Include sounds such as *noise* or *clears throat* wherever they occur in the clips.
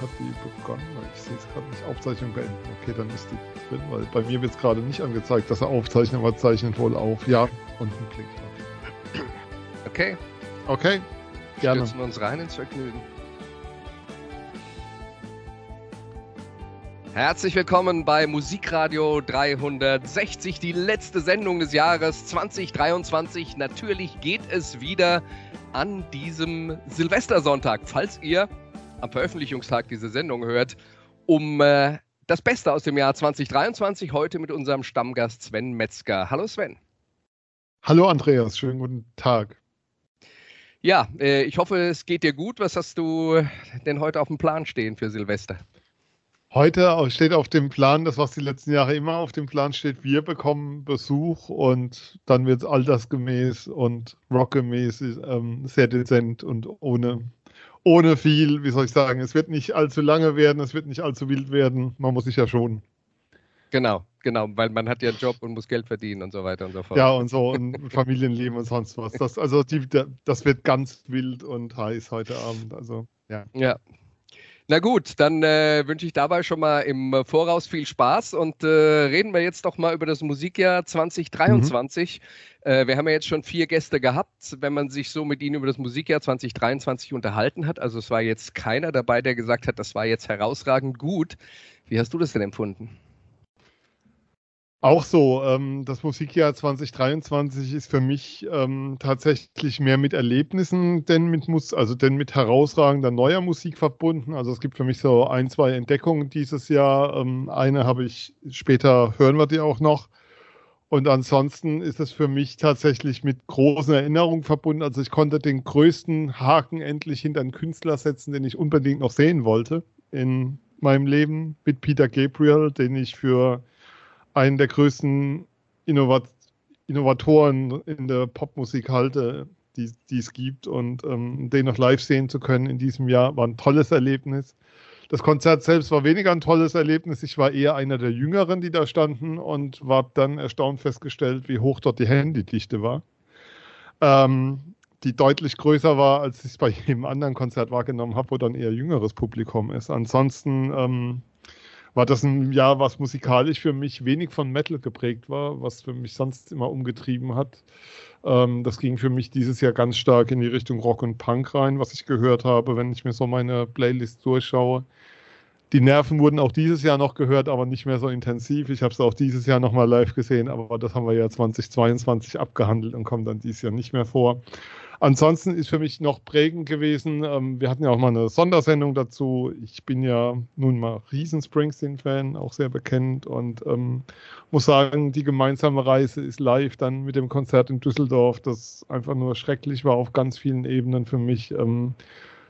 Hat die begonnen, ich sehe es gerade nicht. Aufzeichnung beenden. Okay, dann ist die drin, weil bei mir wird es gerade nicht angezeigt, dass er aufzeichnet, aber zeichnet wohl auf. Ja, unten klickt er. Okay, Okay, gerne. stürzen wir uns rein ins Vergnügen. Herzlich willkommen bei Musikradio 360, die letzte Sendung des Jahres 2023. Natürlich geht es wieder an diesem Silvestersonntag, falls ihr am Veröffentlichungstag diese Sendung hört, um äh, das Beste aus dem Jahr 2023 heute mit unserem Stammgast Sven Metzger. Hallo Sven. Hallo Andreas, schönen guten Tag. Ja, äh, ich hoffe, es geht dir gut. Was hast du denn heute auf dem Plan stehen für Silvester? Heute steht auf dem Plan, das was die letzten Jahre immer auf dem Plan steht, wir bekommen Besuch und dann wird es altersgemäß und rockgemäß ähm, sehr dezent und ohne, ohne viel, wie soll ich sagen, es wird nicht allzu lange werden, es wird nicht allzu wild werden, man muss sich ja schon. Genau, genau, weil man hat ja einen Job und muss Geld verdienen und so weiter und so fort. Ja, und so und *laughs* Familienleben und sonst was. Das, also die, das wird ganz wild und heiß heute Abend. Also ja. Ja. Na gut, dann äh, wünsche ich dabei schon mal im Voraus viel Spaß und äh, reden wir jetzt doch mal über das Musikjahr 2023. Äh, wir haben ja jetzt schon vier Gäste gehabt, wenn man sich so mit ihnen über das Musikjahr 2023 unterhalten hat. Also es war jetzt keiner dabei, der gesagt hat, das war jetzt herausragend gut. Wie hast du das denn empfunden? Auch so, ähm, das Musikjahr 2023 ist für mich ähm, tatsächlich mehr mit Erlebnissen denn mit Mus also denn mit herausragender neuer Musik verbunden. Also es gibt für mich so ein, zwei Entdeckungen dieses Jahr. Ähm, eine habe ich später hören wir die auch noch. Und ansonsten ist es für mich tatsächlich mit großen Erinnerungen verbunden. Also ich konnte den größten Haken endlich hinter einen Künstler setzen, den ich unbedingt noch sehen wollte in meinem Leben mit Peter Gabriel, den ich für einen der größten Innovat Innovatoren in der Popmusik halte, die, die es gibt. Und ähm, den noch live sehen zu können in diesem Jahr war ein tolles Erlebnis. Das Konzert selbst war weniger ein tolles Erlebnis. Ich war eher einer der Jüngeren, die da standen und war dann erstaunt festgestellt, wie hoch dort die Handydichte war. Ähm, die deutlich größer war, als ich es bei jedem anderen Konzert wahrgenommen habe, wo dann eher jüngeres Publikum ist. Ansonsten ähm, war das ein Jahr, was musikalisch für mich wenig von Metal geprägt war, was für mich sonst immer umgetrieben hat. Ähm, das ging für mich dieses Jahr ganz stark in die Richtung Rock und Punk rein, was ich gehört habe, wenn ich mir so meine Playlist durchschaue. Die Nerven wurden auch dieses Jahr noch gehört, aber nicht mehr so intensiv. Ich habe es auch dieses Jahr nochmal live gesehen, aber das haben wir ja 2022 abgehandelt und kommt dann dieses Jahr nicht mehr vor. Ansonsten ist für mich noch prägend gewesen, ähm, wir hatten ja auch mal eine Sondersendung dazu. Ich bin ja nun mal riesen Springsteen-Fan, auch sehr bekannt und ähm, muss sagen, die gemeinsame Reise ist live dann mit dem Konzert in Düsseldorf, das einfach nur schrecklich war auf ganz vielen Ebenen für mich. Ähm,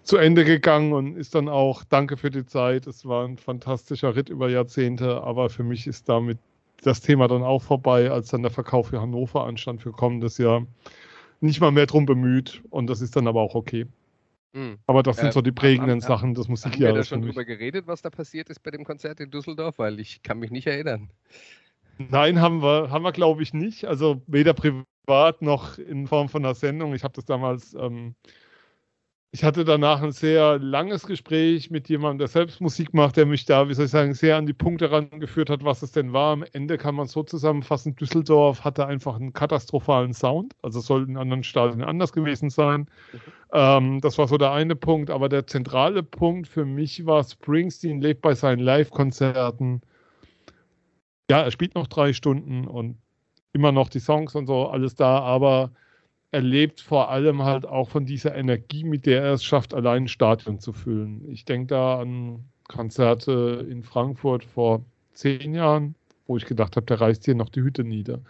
zu Ende gegangen und ist dann auch, danke für die Zeit, es war ein fantastischer Ritt über Jahrzehnte, aber für mich ist damit das Thema dann auch vorbei, als dann der Verkauf für Hannover anstand für kommendes Jahr nicht mal mehr drum bemüht und das ist dann aber auch okay. Hm. Aber das sind Äh, so die prägenden haben- Sachen des Haben wir da schon drüber geredet, was da passiert ist bei dem Konzert in Düsseldorf? Weil ich kann mich nicht erinnern. Nein, haben wir, haben wir glaube ich nicht. Also weder privat noch in Form von einer Sendung. Ich habe das damals, ähm, ich hatte danach ein sehr langes Gespräch mit jemandem, der selbst Musik macht, der mich da, wie soll ich sagen, sehr an die Punkte rangeführt hat, was es denn war. Am Ende kann man so zusammenfassen, Düsseldorf hatte einfach einen katastrophalen Sound. Also es soll in anderen Stadien anders gewesen sein. Ähm, das war so der eine Punkt. Aber der zentrale Punkt für mich war, Springsteen lebt bei seinen Live-Konzerten ja, er spielt noch drei Stunden und immer noch die Songs und so, alles da, aber er lebt vor allem halt auch von dieser Energie, mit der er es schafft, allein ein Stadion zu füllen. Ich denke da an Konzerte in Frankfurt vor zehn Jahren, wo ich gedacht habe, der reißt hier noch die Hütte nieder.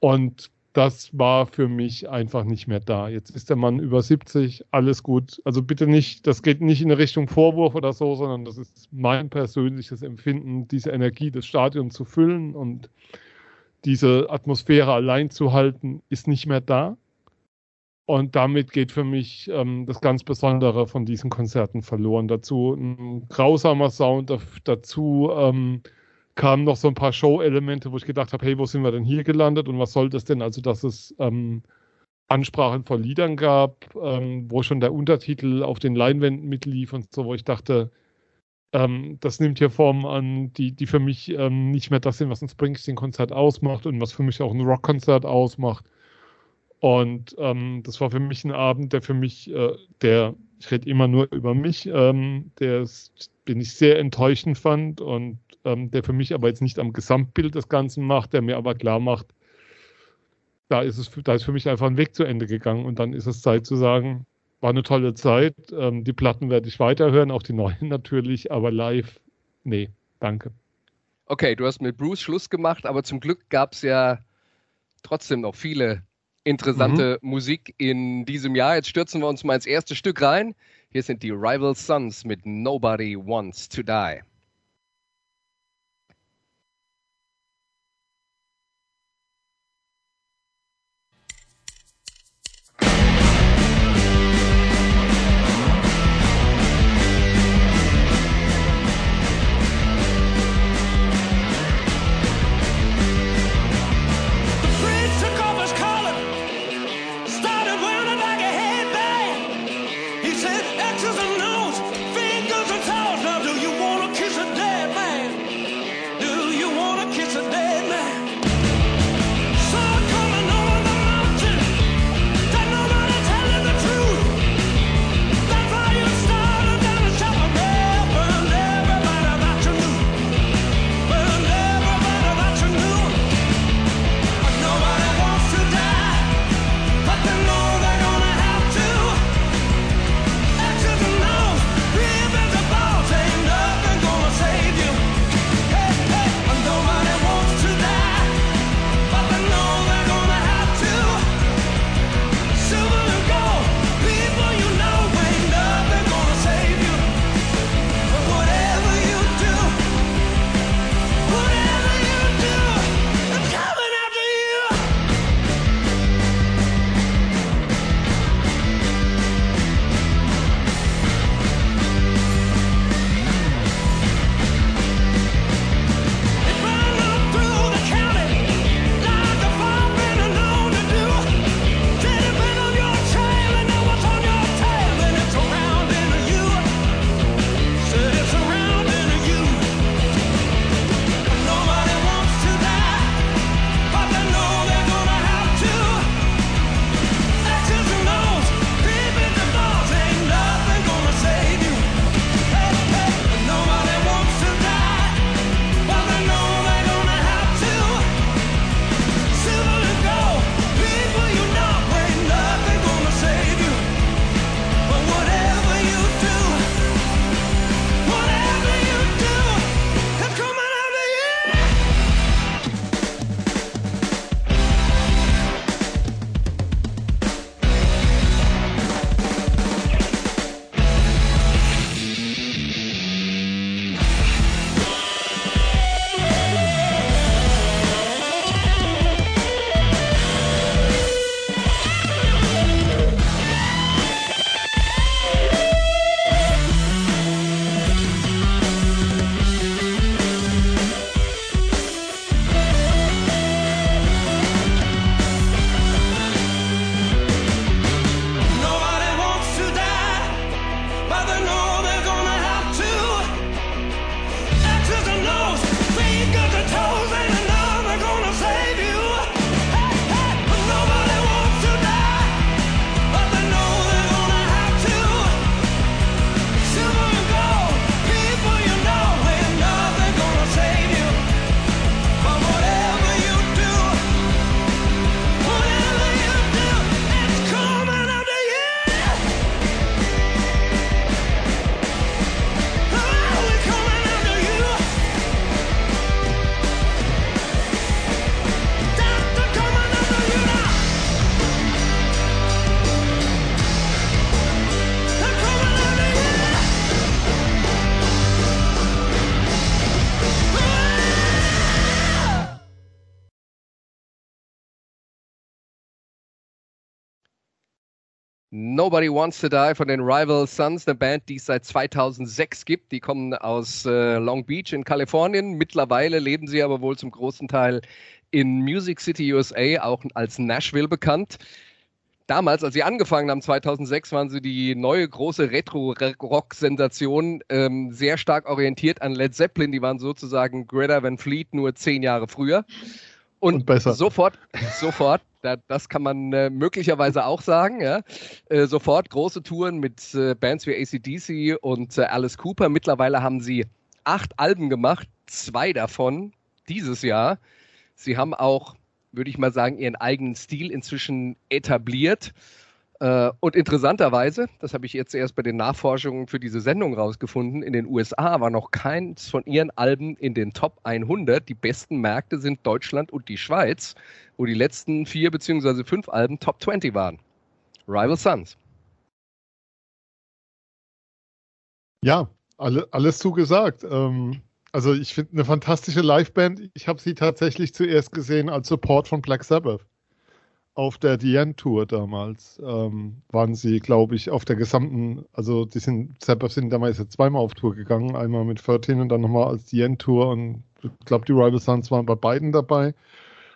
Und das war für mich einfach nicht mehr da. Jetzt ist der Mann über 70, alles gut. Also bitte nicht, das geht nicht in Richtung Vorwurf oder so, sondern das ist mein persönliches Empfinden, diese Energie des Stadions zu füllen und diese Atmosphäre allein zu halten, ist nicht mehr da. Und damit geht für mich ähm, das ganz Besondere von diesen Konzerten verloren. Dazu ein grausamer Sound, dazu ähm, kamen noch so ein paar Show-Elemente, wo ich gedacht habe, hey, wo sind wir denn hier gelandet und was soll das denn? Also, dass es ähm, Ansprachen von Liedern gab, ähm, wo schon der Untertitel auf den Leinwänden mitlief und so, wo ich dachte, ähm, das nimmt hier Formen an, die, die für mich ähm, nicht mehr das sind, was ein Springsteen-Konzert ausmacht und was für mich auch ein Rock-Konzert ausmacht. Und ähm, das war für mich ein Abend, der für mich, äh, der, ich rede immer nur über mich, ähm, der den ich sehr enttäuschend fand und ähm, der für mich aber jetzt nicht am Gesamtbild des Ganzen macht, der mir aber klar macht, da ist es, da ist für mich einfach ein Weg zu Ende gegangen und dann ist es Zeit zu sagen, war eine tolle Zeit. Ähm, die Platten werde ich weiterhören, auch die neuen *laughs* natürlich, aber live, nee, danke. Okay, du hast mit Bruce Schluss gemacht, aber zum Glück gab es ja trotzdem noch viele interessante mhm. Musik in diesem Jahr. Jetzt stürzen wir uns mal ins erste Stück rein. Hier sind die Rival Sons mit Nobody Wants to Die. Nobody Wants to Die von den Rival Sons, eine Band, die es seit 2006 gibt. Die kommen aus äh, Long Beach in Kalifornien. Mittlerweile leben sie aber wohl zum großen Teil in Music City, USA, auch als Nashville bekannt. Damals, als sie angefangen haben, 2006, waren sie die neue große Retro-Rock-Sensation, ähm, sehr stark orientiert an Led Zeppelin. Die waren sozusagen Greta Van Fleet nur zehn Jahre früher. Und, und besser. sofort, sofort, da, das kann man äh, möglicherweise auch sagen, ja, äh, sofort große Touren mit äh, Bands wie ACDC und äh, Alice Cooper. Mittlerweile haben sie acht Alben gemacht, zwei davon dieses Jahr. Sie haben auch, würde ich mal sagen, ihren eigenen Stil inzwischen etabliert. Äh, und interessanterweise, das habe ich jetzt erst bei den Nachforschungen für diese Sendung rausgefunden, in den USA war noch keins von ihren Alben in den Top 100. Die besten Märkte sind Deutschland und die Schweiz, wo die letzten vier beziehungsweise fünf Alben Top 20 waren. Rival Sons. Ja, alle, alles zugesagt. Ähm, also ich finde eine fantastische Liveband. Ich habe sie tatsächlich zuerst gesehen als Support von Black Sabbath auf der Diane Tour damals ähm, waren sie, glaube ich, auf der gesamten, also die sind, selber sind damals jetzt zweimal auf Tour gegangen, einmal mit 13 und dann nochmal als Diane Tour und ich glaube, die Rival Sons waren bei beiden dabei.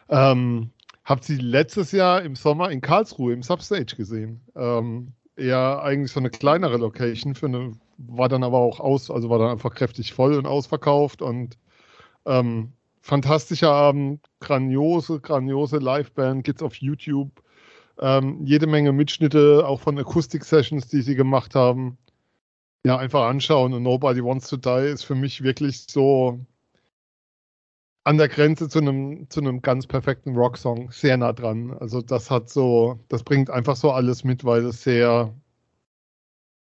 Ähm, hab sie letztes Jahr im Sommer in Karlsruhe im Substage gesehen. Ähm, eher eigentlich so eine kleinere Location für eine, war dann aber auch aus, also war dann einfach kräftig voll und ausverkauft und ähm, fantastischer Abend, grandiose, grandiose Liveband, geht's auf YouTube. Ähm, jede Menge Mitschnitte, auch von Akustik-Sessions, die sie gemacht haben. Ja, einfach anschauen. Und Nobody Wants to Die ist für mich wirklich so an der Grenze zu einem, zu ganz perfekten Rocksong, sehr nah dran. Also das hat so, das bringt einfach so alles mit, weil es sehr,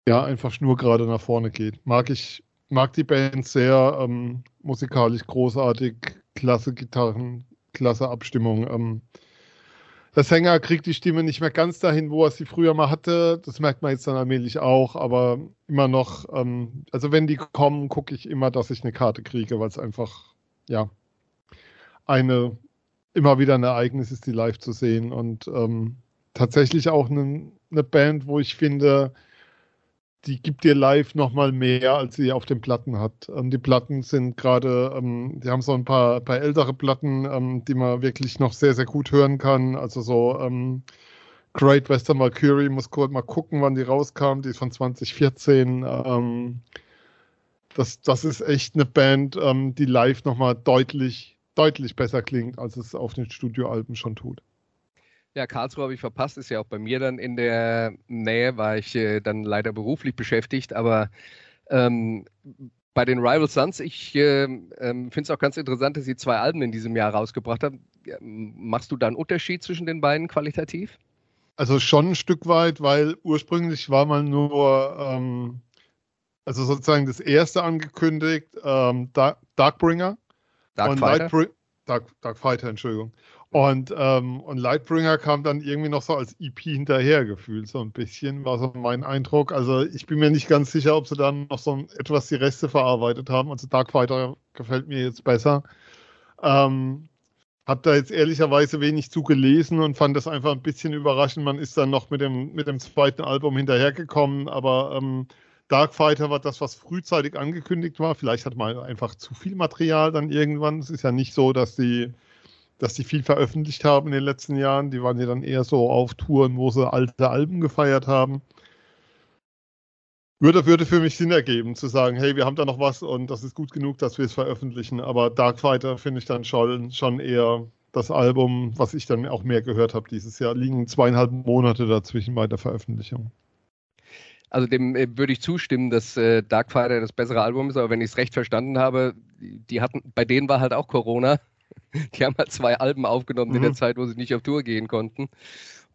ja, einfach schnurgerade nach vorne geht. Mag ich mag die Band sehr, ähm, musikalisch großartig, klasse Gitarren, klasse Abstimmung. Ähm, der Sänger kriegt die Stimme nicht mehr ganz dahin, wo er sie früher mal hatte. Das merkt man jetzt dann allmählich auch, aber immer noch, ähm, also wenn die kommen, gucke ich immer, dass ich eine Karte kriege, weil es einfach, ja, eine, immer wieder ein Ereignis ist, die live zu sehen und ähm, tatsächlich auch eine, eine Band, wo ich finde, die gibt dir live nochmal mehr, als sie auf den Platten hat. Ähm, die Platten sind gerade, ähm, die haben so ein paar, paar ältere Platten, ähm, die man wirklich noch sehr, sehr gut hören kann. Also so ähm, Great Western Mercury, muss kurz mal gucken, wann die rauskam. Die ist von 2014. Ähm, das, das ist echt eine Band, ähm, die live nochmal deutlich, deutlich besser klingt, als es auf den Studioalben schon tut. Ja, Karlsruhe habe ich verpasst, ist ja auch bei mir dann in der Nähe, war ich äh, dann leider beruflich beschäftigt, aber ähm, bei den Rival Sons, ich äh, äh, finde es auch ganz interessant, dass sie zwei Alben in diesem Jahr rausgebracht haben. Machst du da einen Unterschied zwischen den beiden qualitativ? Also schon ein Stück weit, weil ursprünglich war mal nur, ähm, also sozusagen das erste angekündigt, ähm, Dark, Darkbringer. Dark Fighter? Dark, Dark Fighter, Entschuldigung. Und, ähm, und Lightbringer kam dann irgendwie noch so als EP hinterher gefühlt, so ein bisschen, war so mein Eindruck. Also ich bin mir nicht ganz sicher, ob sie dann noch so etwas die Reste verarbeitet haben. Also Darkfighter gefällt mir jetzt besser. Ähm, hab da jetzt ehrlicherweise wenig zu gelesen und fand das einfach ein bisschen überraschend. Man ist dann noch mit dem, mit dem zweiten Album hinterhergekommen, aber ähm, Darkfighter war das, was frühzeitig angekündigt war. Vielleicht hat man einfach zu viel Material dann irgendwann. Es ist ja nicht so, dass die dass die viel veröffentlicht haben in den letzten Jahren. Die waren ja dann eher so auf Touren, wo sie alte Alben gefeiert haben. Würde, würde für mich Sinn ergeben, zu sagen, hey, wir haben da noch was und das ist gut genug, dass wir es veröffentlichen. Aber Darkfighter finde ich dann schon, schon eher das Album, was ich dann auch mehr gehört habe dieses Jahr. Liegen zweieinhalb Monate dazwischen bei der Veröffentlichung. Also dem äh, würde ich zustimmen, dass äh, Darkfighter das bessere Album ist, aber wenn ich es recht verstanden habe, die hatten, bei denen war halt auch Corona Die haben halt zwei Alben aufgenommen mhm. in der mhm. Zeit, wo sie nicht auf Tour gehen konnten.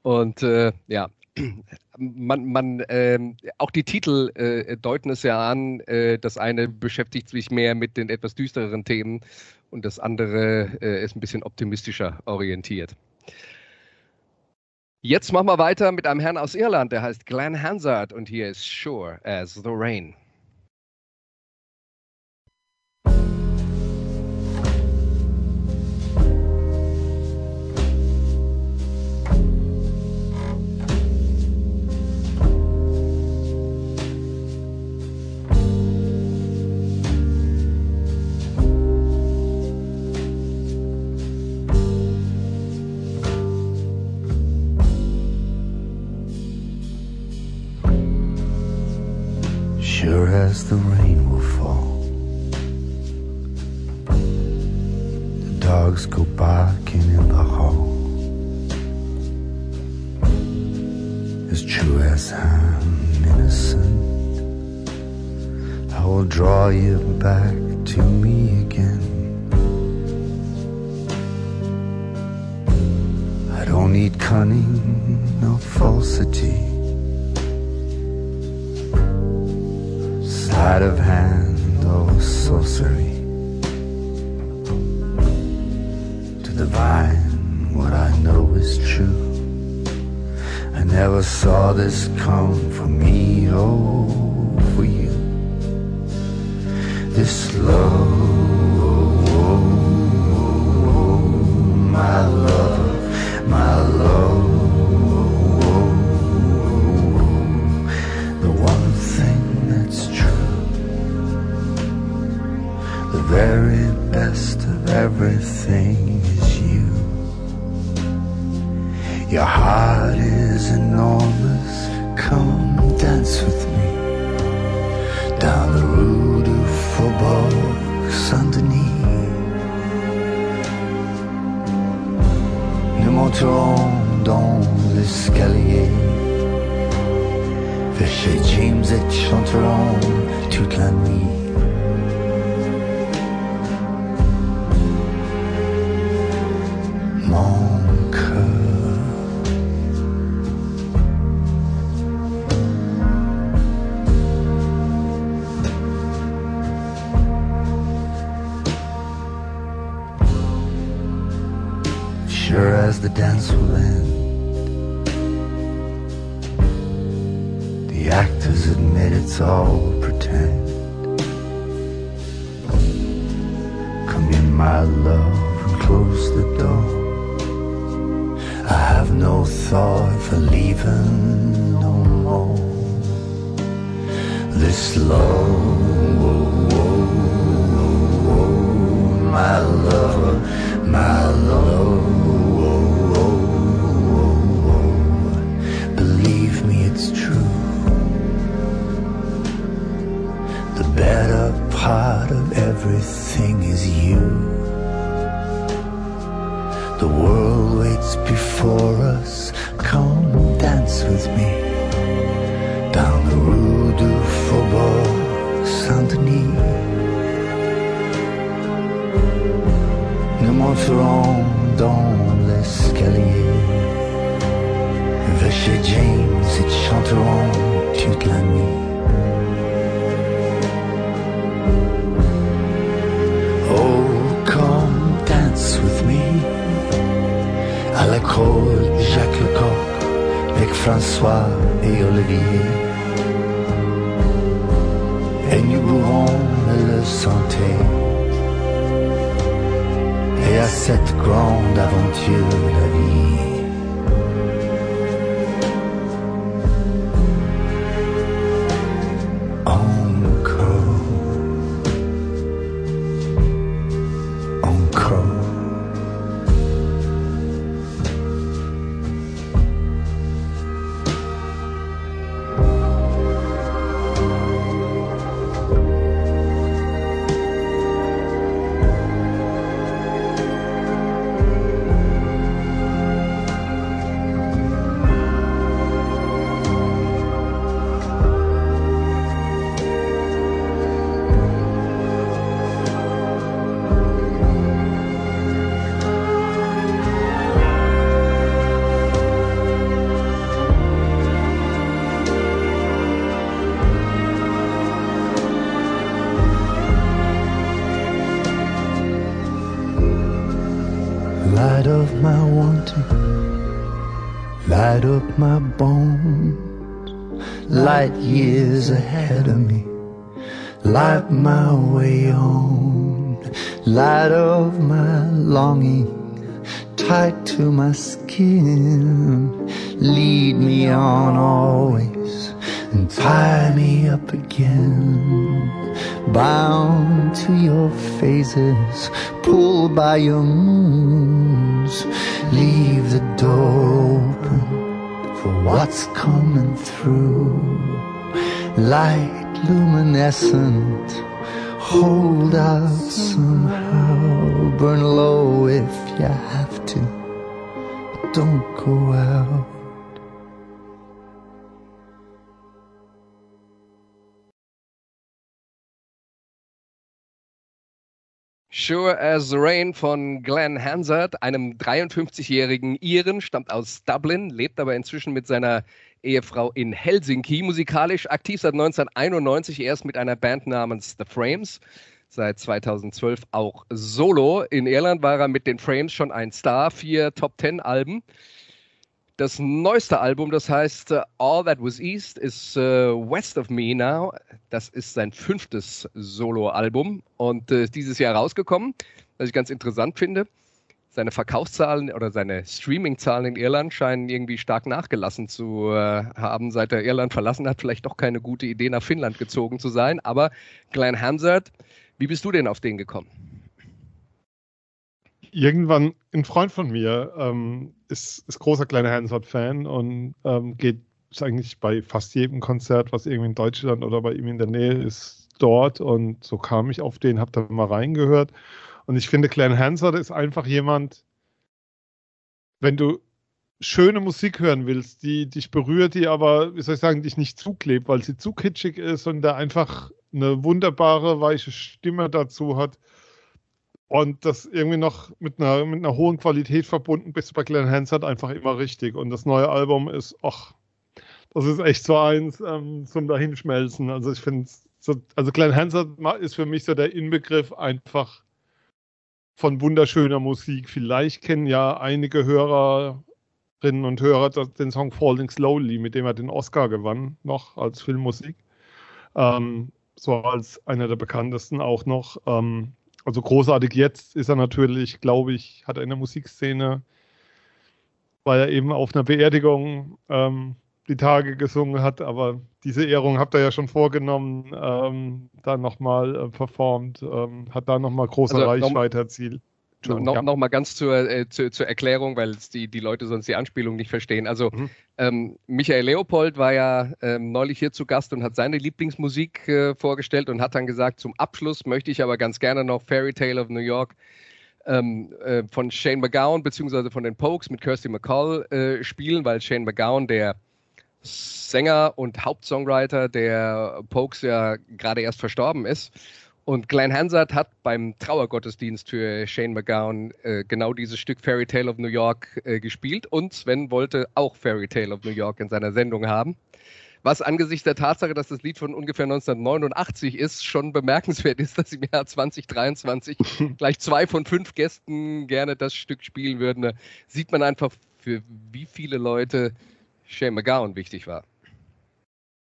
Und äh, ja, *clears throat* man, man ähm, auch die Titel äh, deuten es ja an. Äh, das eine beschäftigt sich mehr mit den etwas düstereren Themen und das andere äh, ist ein bisschen optimistischer orientiert. Jetzt machen wir weiter mit einem Herrn aus Irland, der heißt Glenn Hansard und hier ist Sure as the Rain. Sure as the rain will fall. The dogs go barking in the hall. As true as I'm innocent, I will draw you back to me again. I don't need cunning nor falsity. Sleight of hand or sorcery to divine what I know is true. I never saw this come for me or for you. This love, oh, my love, very best of everything is you. Your heart is enormous, come dance with me down the Rue du Faubourg Saint-Denis. Nous monterons dans l'escalier vers chez James et chanterons toute la nuit. This love, my love, my love. Believe me, it's true. The better part of everything is you. The world waits before us. Come dance with me down the Rue du Faubourg Saint-Denis. Nous monterons dans l'escalier vers chez James et chanterons toute la nuit. à la côte Jacques Lecoq avec François et Olivier. Et nous bourrons le santé. Et à cette grande aventure de la vie. Light years ahead of me, light my way on, light of my longing tight to my skin. Lead me on always and tie me up again. Bound to your phases, pulled by your moons. Leave the door what's coming through. Light luminescent. Hold out somehow, burn low if you have to. Don't go out. Sure as Rain von Glenn Hansard, einem 53-jährigen Iren, stammt aus Dublin, lebt aber inzwischen mit seiner Ehefrau in Helsinki. Musikalisch aktiv seit 1991 erst mit einer Band namens The Frames. Seit 2012 auch solo. In Irland war er mit den Frames schon ein Star, vier Top Ten Alben. Das neueste Album, das heißt uh, All That Was East, ist uh, West of Me Now. Das ist sein fünftes Solo-Album und uh, dieses Jahr rausgekommen, was ich ganz interessant finde. Seine Verkaufszahlen oder seine Streaming-Zahlen in Irland scheinen irgendwie stark nachgelassen zu haben, seit er Irland verlassen hat. Vielleicht doch keine gute Idee, nach Finnland gezogen zu sein. Aber Glenn Hansard, wie bist du denn auf den gekommen? Irgendwann ein Freund von mir ähm, ist, ist großer kleiner Hansard-Fan und ähm, geht eigentlich bei fast jedem Konzert, was irgendwie in Deutschland oder bei ihm in der Nähe ist, dort. Und so kam ich auf den, habe da mal reingehört. Und ich finde, Glenn Hansard ist einfach jemand, wenn du schöne Musik hören willst, die dich berührt, die aber, wie soll ich sagen, dich nicht zuklebt, weil sie zu kitschig ist und der einfach eine wunderbare, weiche Stimme dazu hat und das irgendwie noch mit einer, mit einer hohen Qualität verbunden bist du bei Glenn Hansard einfach immer richtig. Und das neue Album ist, ach, das ist echt so eins ähm, zum Dahinschmelzen. Also ich finde, so, also Glenn Hansard ist für mich so der Inbegriff einfach von wunderschöner Musik. Vielleicht kennen ja einige Hörerinnen und Hörer den Song Falling Slowly, mit dem er den Oscar gewann, noch als Filmmusik. Ähm, so als einer der bekanntesten auch noch. Ähm, also großartig jetzt ist er natürlich, glaube ich, hat er in der Musikszene, weil er eben auf einer Beerdigung ähm, die Tage gesungen hat, aber diese Ehrung habt ihr ja schon vorgenommen, ähm, dann nochmal äh, performt, ähm, hat da nochmal große also, Reichweite erzielt. No, ja. noch mal ganz zur, äh, zur, zur, Erklärung, weil die, die Leute sonst die Anspielung nicht verstehen. Also mhm. ähm, Michael Leopold war ja ähm, neulich hier zu Gast und hat seine Lieblingsmusik äh, vorgestellt und hat dann gesagt, zum Abschluss möchte ich aber ganz gerne noch Fairy Tale of New York ähm, äh, von Shane McGowan beziehungsweise von den Pokes mit Kirsty McCall äh, spielen, weil Shane McGowan, der Sänger und Hauptsongwriter der Pokes ja gerade erst verstorben ist. Und Glenn Hansard hat beim Trauergottesdienst für Shane McGowan äh, genau dieses Stück Fairy Tale of New York äh, gespielt und Sven wollte auch Fairy Tale of New York in seiner Sendung haben. Was angesichts der Tatsache, dass das Lied von ungefähr 1989 ist, schon bemerkenswert ist, dass im Jahr 2023 *laughs* gleich zwei von fünf Gästen gerne das Stück spielen würden. Da sieht man einfach, für wie viele Leute Shane McGowan wichtig war.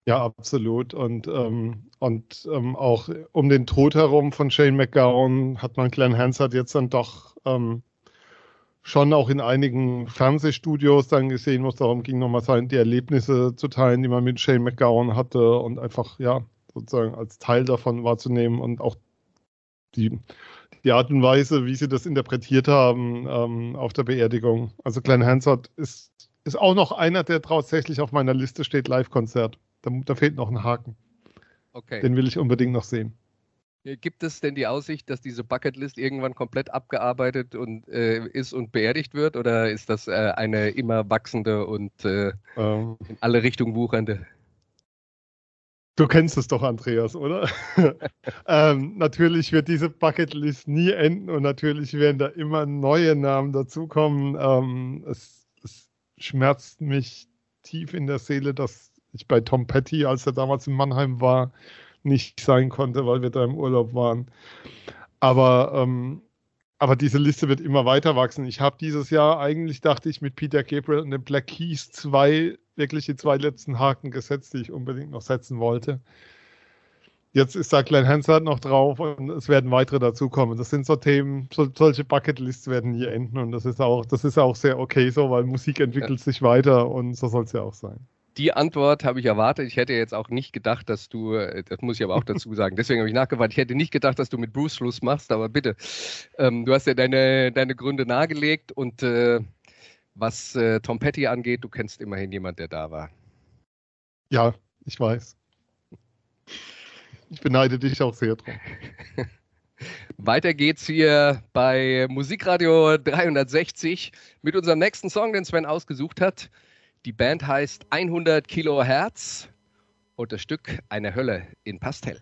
Ja, absolut. Und, ähm, und ähm, auch um den Tod herum von Shane McGowan hat man Glenn Hansard jetzt dann doch ähm, schon auch in einigen Fernsehstudios dann gesehen, wo es darum ging, nochmal sein, die Erlebnisse zu teilen, die man mit Shane McGowan hatte und einfach, ja, sozusagen als Teil davon wahrzunehmen und auch die, die Art und Weise, wie sie das interpretiert haben ähm, auf der Beerdigung. Also Glenn Hansard ist, ist auch noch einer, der tatsächlich auf meiner Liste steht, Live-Konzert. Da, da fehlt noch ein Haken. Okay. Den will ich unbedingt noch sehen. Gibt es denn die Aussicht, dass diese Bucketlist irgendwann komplett abgearbeitet und äh, ist und beerdigt wird? Oder ist das äh, eine immer wachsende und äh, ähm, in alle Richtungen wuchernde? Du kennst es doch, Andreas, oder? *laughs* ähm, natürlich wird diese Bucketlist nie enden und natürlich werden da immer neue Namen dazukommen. Ähm, es, es schmerzt mich tief in der Seele, dass ich bei Tom Petty, als er damals in Mannheim war, nicht sein konnte, weil wir da im Urlaub waren. Aber, ähm, aber diese Liste wird immer weiter wachsen. Ich habe dieses Jahr eigentlich, dachte ich, mit Peter Gabriel und den Black Keys zwei, wirklich die zwei letzten Haken gesetzt, die ich unbedingt noch setzen wollte. Jetzt ist da Glenn Hansard noch drauf und es werden weitere dazukommen. Das sind so Themen, so, solche Bucketlists werden nie enden und das ist auch, das ist auch sehr okay so, weil Musik entwickelt ja. sich weiter und so soll es ja auch sein die Antwort habe ich erwartet. Ich hätte jetzt auch nicht gedacht, dass du, äh, das muss ich aber auch *laughs* dazu sagen, deswegen habe ich nachgefragt, ich hätte nicht gedacht, dass du mit Bruce Schluss machst, aber bitte, ähm, du hast ja deine, deine Gründe nahegelegt und äh, was äh, Tom Petty angeht, du kennst immerhin jemand, der da war. Ja, ich weiß. beneide dich auch sehr drum. *laughs* Weiter geht's hier bei Musikradio 360 mit unserem nächsten Song, den Sven ausgesucht hat. Die Band heißt 100 Kilohertz und das Stück Eine Hölle in Pastell.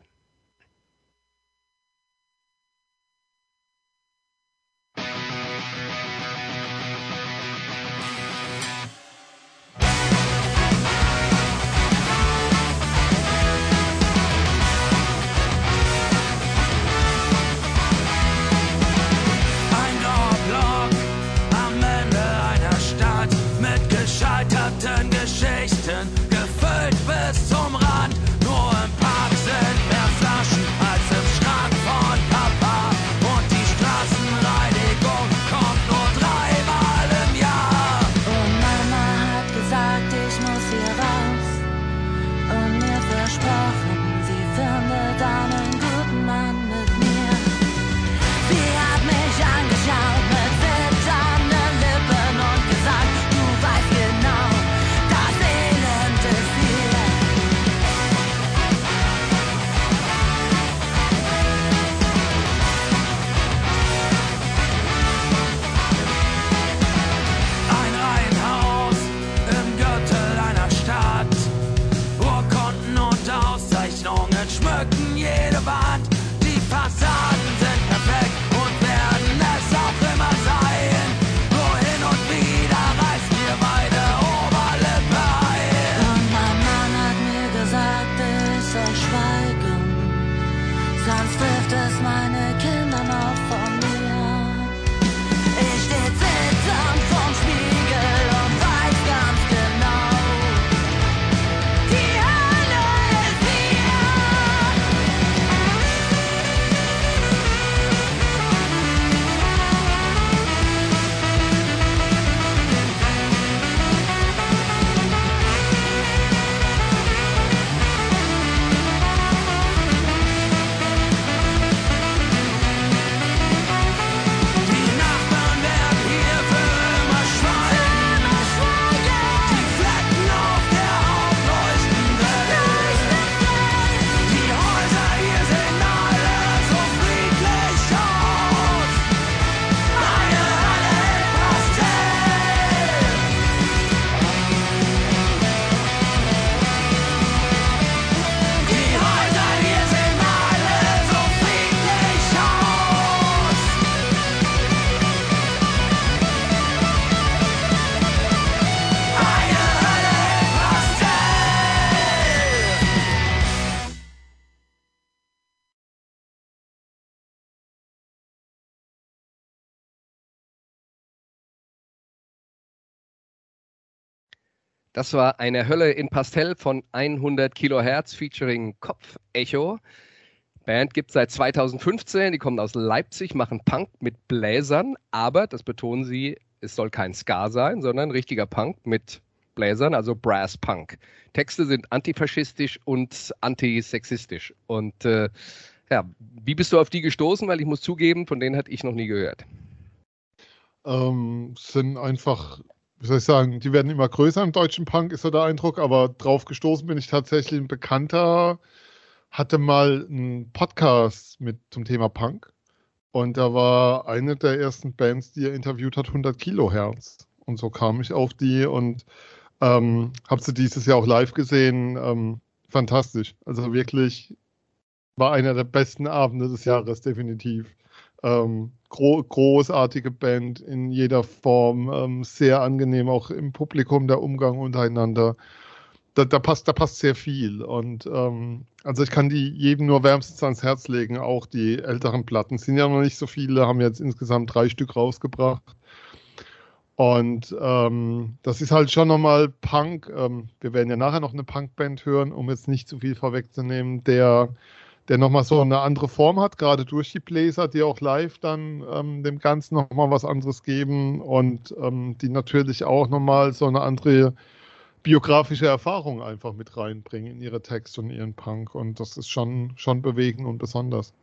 Das war eine Hölle in Pastell von 100 Kilohertz featuring Kopfecho. Band gibt es seit 2015, die kommen aus Leipzig, machen Punk mit Bläsern, aber, das betonen sie, es soll kein Ska sein, sondern richtiger Punk mit Bläsern, also Brass Punk. Texte sind antifaschistisch und antisexistisch. Und äh, ja, wie bist du auf die gestoßen? Weil ich muss zugeben, von denen hatte ich noch nie gehört. Ähm, sind einfach wie soll ich sagen, die werden immer größer im deutschen Punk, ist so der Eindruck, aber drauf gestoßen bin ich tatsächlich. Ein Bekannter, hatte mal einen Podcast mit zum Thema Punk und da war eine der ersten Bands, die er interviewt hat, 100 Kilohertz und so kam ich auf die und ähm, habe sie dieses Jahr auch live gesehen, ähm, fantastisch, also wirklich war einer der besten Abende des Jahres, definitiv. Ähm, gro großartige Band in jeder Form, ähm, sehr angenehm auch im Publikum der Umgang untereinander. Da, da passt, da passt sehr viel. Und ähm, also ich kann die jedem nur wärmstens ans Herz legen, auch die älteren Platten. Sind ja noch nicht so viele, haben jetzt insgesamt drei Stück rausgebracht. Und ähm, das ist halt schon nochmal Punk. Ähm, wir werden ja nachher noch eine Punkband hören, um jetzt nicht zu viel vorwegzunehmen, der der nochmal so eine andere Form hat, gerade durch die Bläser, die auch live dann ähm, dem Ganzen nochmal was anderes geben und ähm, die natürlich auch nochmal so eine andere biografische Erfahrung einfach mit reinbringen in ihre Texte und ihren Punk. Und das ist schon, schon bewegend und besonders.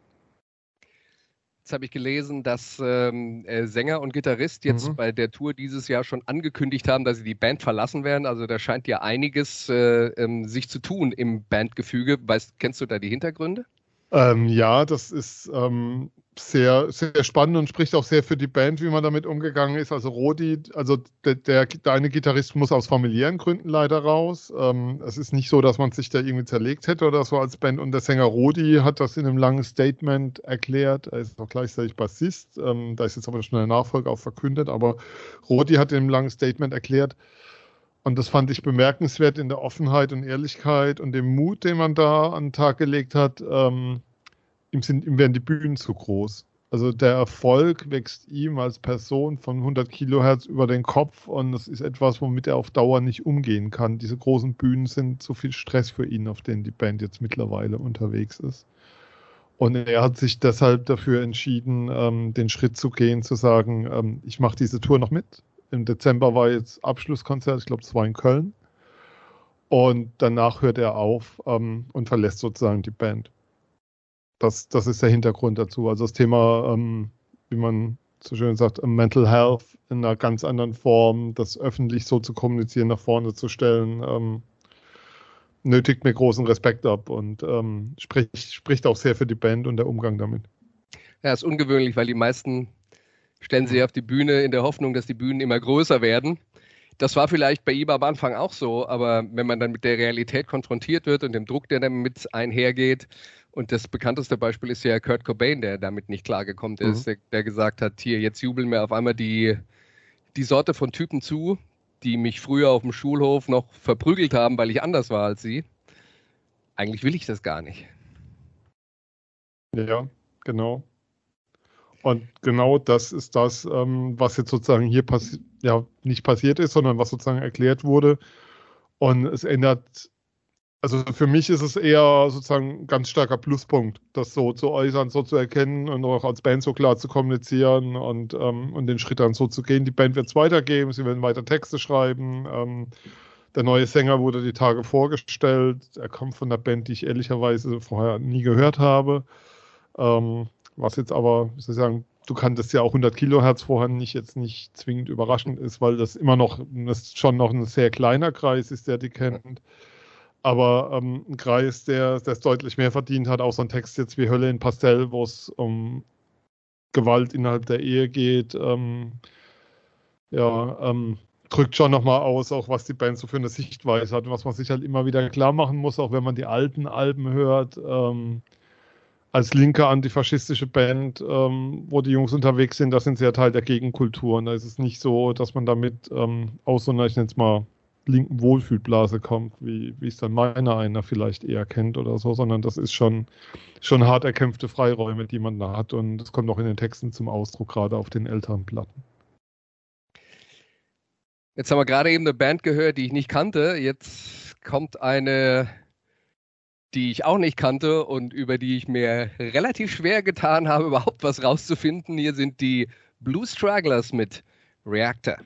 Jetzt habe ich gelesen, dass ähm, äh, Sänger und Gitarrist jetzt mhm. bei der Tour dieses Jahr schon angekündigt haben, dass sie die Band verlassen werden. Also da scheint ja einiges äh, ähm, sich zu tun im Bandgefüge. Weißt, kennst du da die Hintergründe? Ähm, ja, das ist ähm, sehr, sehr spannend und spricht auch sehr für die Band, wie man damit umgegangen ist. Also Rodi, also der, der, der Gitarrist muss aus familiären Gründen leider raus. Ähm, es ist nicht so, dass man sich da irgendwie zerlegt hätte oder so als Band. Und der Sänger Rodi hat das in einem langen Statement erklärt. Er ist auch gleichzeitig Bassist. Ähm, da ist jetzt aber schon eine Nachfolge auch verkündet. Aber Rodi hat in einem langen Statement erklärt, und das fand ich bemerkenswert in der Offenheit und Ehrlichkeit und dem Mut, den man da an den Tag gelegt hat. Ähm, ihm, sind, ihm werden die Bühnen zu groß. Also der Erfolg wächst ihm als Person von 100 Kilohertz über den Kopf und das ist etwas, womit er auf Dauer nicht umgehen kann. Diese großen Bühnen sind zu viel Stress für ihn, auf denen die Band jetzt mittlerweile unterwegs ist. Und er hat sich deshalb dafür entschieden, ähm, den Schritt zu gehen, zu sagen, ähm, ich mache diese Tour noch mit. Im Dezember war jetzt Abschlusskonzert, ich glaube, es war in Köln. Und danach hört er auf ähm, und verlässt sozusagen die Band. Das, das ist der Hintergrund dazu. Also das Thema, ähm, wie man so schön sagt, Mental Health in einer ganz anderen Form, das öffentlich so zu kommunizieren, nach vorne zu stellen, ähm, nötigt mir großen Respekt ab und ähm, spricht, spricht auch sehr für die Band und der Umgang damit. Ja, ist ungewöhnlich, weil die meisten stellen sich auf die Bühne in der Hoffnung, dass die Bühnen immer größer werden. Das war vielleicht bei ihm am Anfang auch so, aber wenn man dann mit der Realität konfrontiert wird und dem Druck, der damit einhergeht, und das bekannteste Beispiel ist ja Kurt Cobain, der damit nicht klargekommen mhm. ist, der, der, gesagt hat, hier, jetzt jubeln mir auf einmal die, die Sorte von Typen zu, die mich früher auf dem Schulhof noch verprügelt haben, weil ich anders war als sie. Eigentlich will ich das gar nicht. Ja, genau. Und genau das ist das, ähm, was jetzt sozusagen hier passi ja, nicht passiert ist, sondern was sozusagen erklärt wurde. Und es ändert also für mich ist es eher sozusagen ein ganz starker Pluspunkt, das so zu äußern, so zu erkennen und auch als Band so klar zu kommunizieren und, ähm, und den Schritt dann so zu gehen. Die Band wird es weitergeben, sie werden weiter Texte schreiben. Ähm, der neue Sänger wurde die Tage vorgestellt. Er kommt von der Band, die ich ehrlicherweise vorher nie gehört habe. Ähm, was jetzt aber, wie sagen, du kanntest ja auch 100 Kilohertz vorher nicht, jetzt nicht zwingend überraschend ist, weil das immer noch, das schon noch ein sehr kleiner Kreis ist, der die kennt. Aber ähm, ein Kreis, der es deutlich mehr verdient hat, auch so ein Text jetzt wie Hölle in Pastell, wo es um Gewalt innerhalb der Ehe geht, ähm, ja, ähm, drückt schon nochmal aus, auch was die Band so für eine Sichtweise hat, was man sich halt immer wieder klar machen muss, auch wenn man die alten Alben hört. Ähm, als linke antifaschistische Band, ähm, wo die Jungs unterwegs sind, das sind sie ja Teil der Gegenkultur. Und da ist es nicht so, dass man damit ähm, aus so einer, ich nenne es mal, linken Wohlfühlblase kommt, wie, wie es dann meiner einer vielleicht eher kennt oder so, sondern das ist schon, schon hart erkämpfte Freiräume, die man da hat und das kommt auch in den Texten zum Ausdruck, gerade auf den älteren Platten. Jetzt haben wir gerade eben eine Band gehört, die ich nicht kannte. Jetzt kommt eine, die ich auch nicht kannte und über die ich mir relativ schwer getan habe, *laughs* überhaupt was rauszufinden. Hier sind die Blue Stragglers mit Reactor.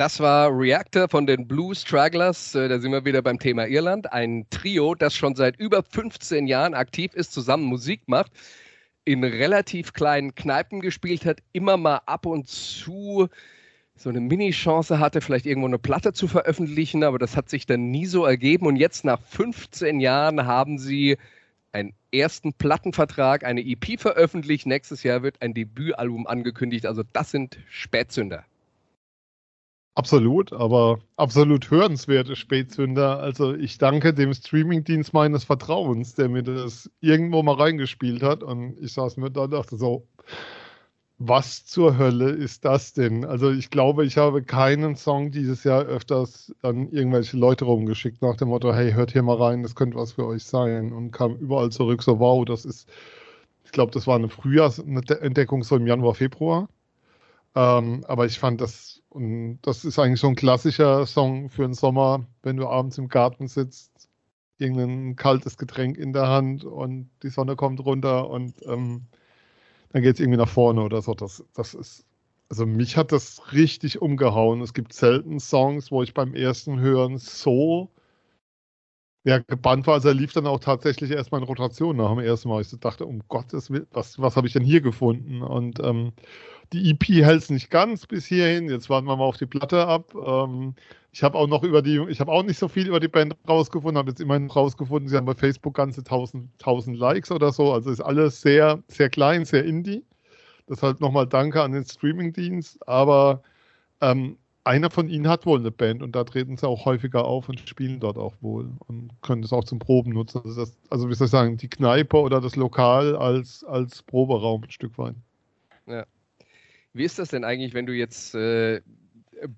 Das war Reactor von den Blue Stragglers. Äh, da sind wir wieder beim Thema Irland. Ein Trio, das schon seit über 15 Jahren aktiv ist, zusammen Musik macht, in relativ kleinen Kneipen gespielt hat, immer mal ab und zu so eine Mini-Chance hatte, vielleicht irgendwo eine Platte zu veröffentlichen, aber das hat sich dann nie so ergeben. Und jetzt nach 15 Jahren haben sie einen ersten Plattenvertrag, eine EP veröffentlicht. Nächstes Jahr wird ein Debütalbum angekündigt. Also das sind Spätzünder. Absolut, aber absolut hörenswerte Spätzünder. Also ich danke dem Streamingdienst meines Vertrauens, der mir das irgendwo mal reingespielt hat. Und ich saß mir da und dachte so, was zur Hölle ist das denn? Also ich glaube, ich habe keinen Song dieses Jahr öfters an irgendwelche Leute rumgeschickt nach dem Motto, hey, hört hier mal rein, das könnte was für euch sein. Und kam überall zurück so, wow, das ist, ich glaube, das war eine Frühjahrsentdeckung so im Januar, Februar. Ähm, aber ich fand das und das ist eigentlich so ein klassischer Song für den Sommer, wenn du abends im Garten sitzt, irgendein kaltes Getränk in der Hand und die Sonne kommt runter und ähm, dann geht es irgendwie nach vorne oder so. Das, das ist, also mich hat das richtig umgehauen. Es gibt selten Songs, wo ich beim ersten Hören so ja, gebannt war. Also er lief dann auch tatsächlich erstmal in Rotation nach dem ersten Mal. Ich dachte, um Gottes Willen, was, was habe ich denn hier gefunden? Und ähm, die EP hält es nicht ganz bis hierhin. Jetzt warten wir mal auf die Platte ab. Ähm, ich habe auch noch über die, ich habe auch nicht so viel über die Band rausgefunden, habe jetzt immerhin rausgefunden, sie haben bei Facebook ganze 1000, 1000 Likes oder so. Also ist alles sehr, sehr klein, sehr indie. Deshalb nochmal Danke an den Streamingdienst. Aber ähm, einer von ihnen hat wohl eine Band und da treten sie auch häufiger auf und spielen dort auch wohl und können das auch zum Proben nutzen. Also, das, also wie soll ich sagen, die Kneipe oder das Lokal als, als Proberaum ein Stück weit. Ja. Wie ist das denn eigentlich, wenn du jetzt äh,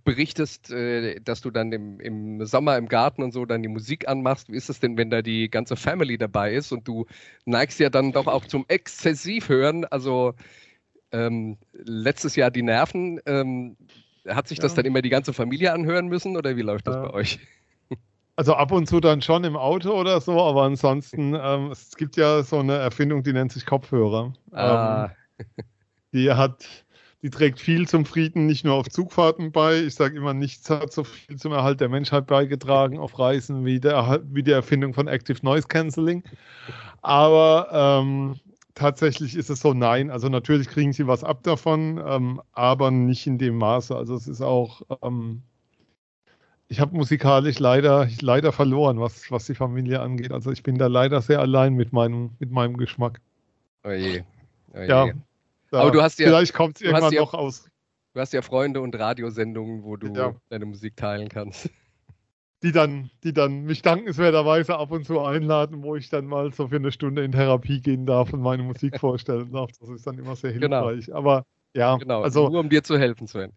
berichtest, äh, dass du dann im, im, Sommer im Garten und so dann die Musik anmachst? Wie ist es denn, wenn da die ganze Family dabei ist und du neigst ja dann doch auch zum Exzessivhören? Also ähm, letztes Jahr die Nerven. Ähm, hat sich das dann immer die ganze Familie anhören müssen oder wie läuft das ja. bei euch? Also ab und zu dann schon im Auto oder so, aber ansonsten, ähm, es gibt ja so eine Erfindung, die nennt sich Kopfhörer. Ah. Ähm, die hat die trägt viel zum Frieden, nicht nur auf Zugfahrten bei. Ich sage immer, nichts hat so viel zum Erhalt der Menschheit beigetragen auf Reisen wie, der, wie die Erfindung von Active Noise Cancelling. Aber ähm, tatsächlich ist es so, nein. Also natürlich kriegen sie was ab davon, ähm, aber nicht in dem Maße. Also es ist auch, ähm, ich habe musikalisch leider, leider verloren, was, was die Familie angeht. Also ich bin da leider sehr allein mit meinem, mit meinem Geschmack. Oje. Oje. Ja, ja, Aber du hast ja. Vielleicht kommt es irgendwann ja, noch aus. Du hast ja Freunde und Radiosendungen, wo du ja. deine Musik teilen kannst. Die dann, die dann mich dankenswerterweise ab und zu einladen, wo ich dann mal so für eine Stunde in Therapie gehen darf und meine Musik vorstellen darf. Das ist dann immer sehr genau. hilfreich. Genau. Aber ja, genau. also. Nur um dir zu helfen, Sven.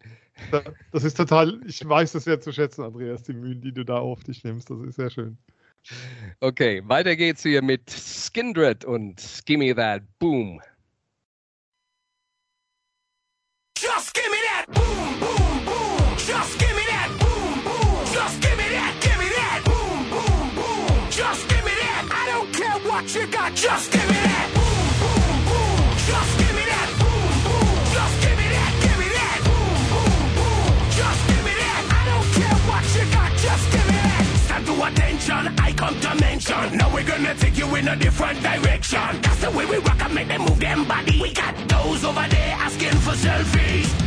Das ist total, ich weiß das sehr zu schätzen, Andreas, die Mühen, die du da auf dich nimmst. Das ist sehr schön. Okay, weiter geht's hier mit Skindred und Gimme That Boom. You got, just give me that. Boom, boom, boom. Just give me that. Boom, boom. Just give me that. Give me that. Boom, boom, boom. Just give me that. I don't care what you got, just give me that. Stand to attention, I come to mention. Now we're gonna take you in a different direction. That's the way we rock and make them move them body. We got those over there asking for selfies.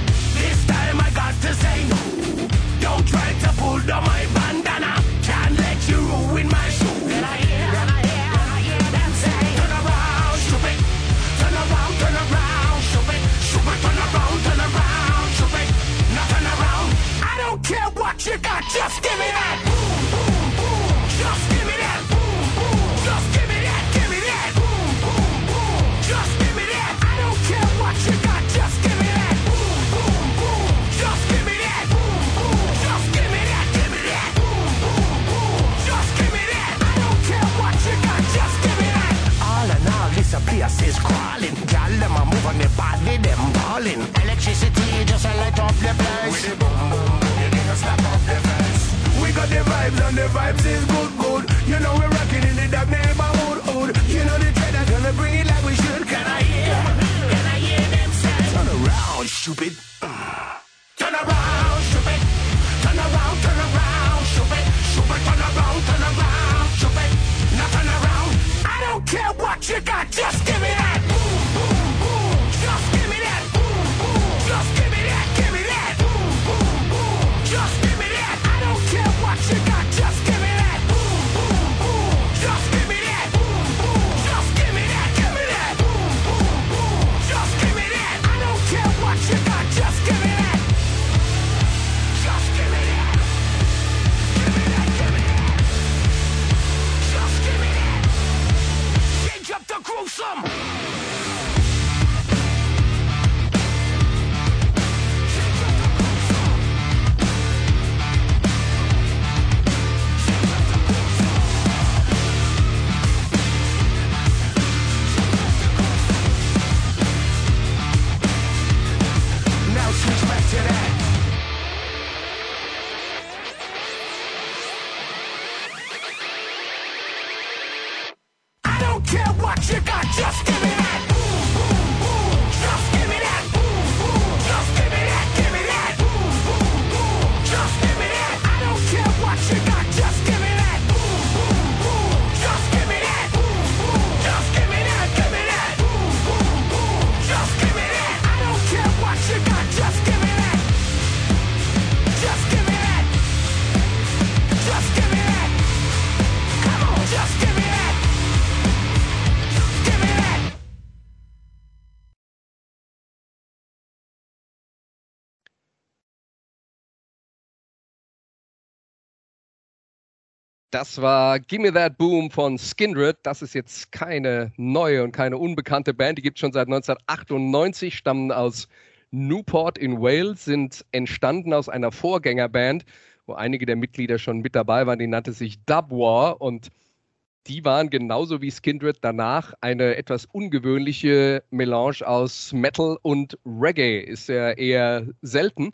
Electricity just a light up the place. With the boom, boom slap off the fence. We got the vibes and the vibes is good, good. You know we're rocking in the dark neighborhood, hood. You know the trend gonna bring it like we should. Can I hear? Can I hear them say? Turn around, stupid. Turn around, stupid. Das war Gimme That Boom von Skindred. Das ist jetzt keine neue und keine unbekannte Band. Die gibt es schon seit 1998, stammen aus Newport in Wales, sind entstanden aus einer Vorgängerband, wo einige der Mitglieder schon mit dabei waren. Die nannte sich Dub War und die waren genauso wie Skindred danach eine etwas ungewöhnliche Melange aus Metal und Reggae. Ist ja eher selten.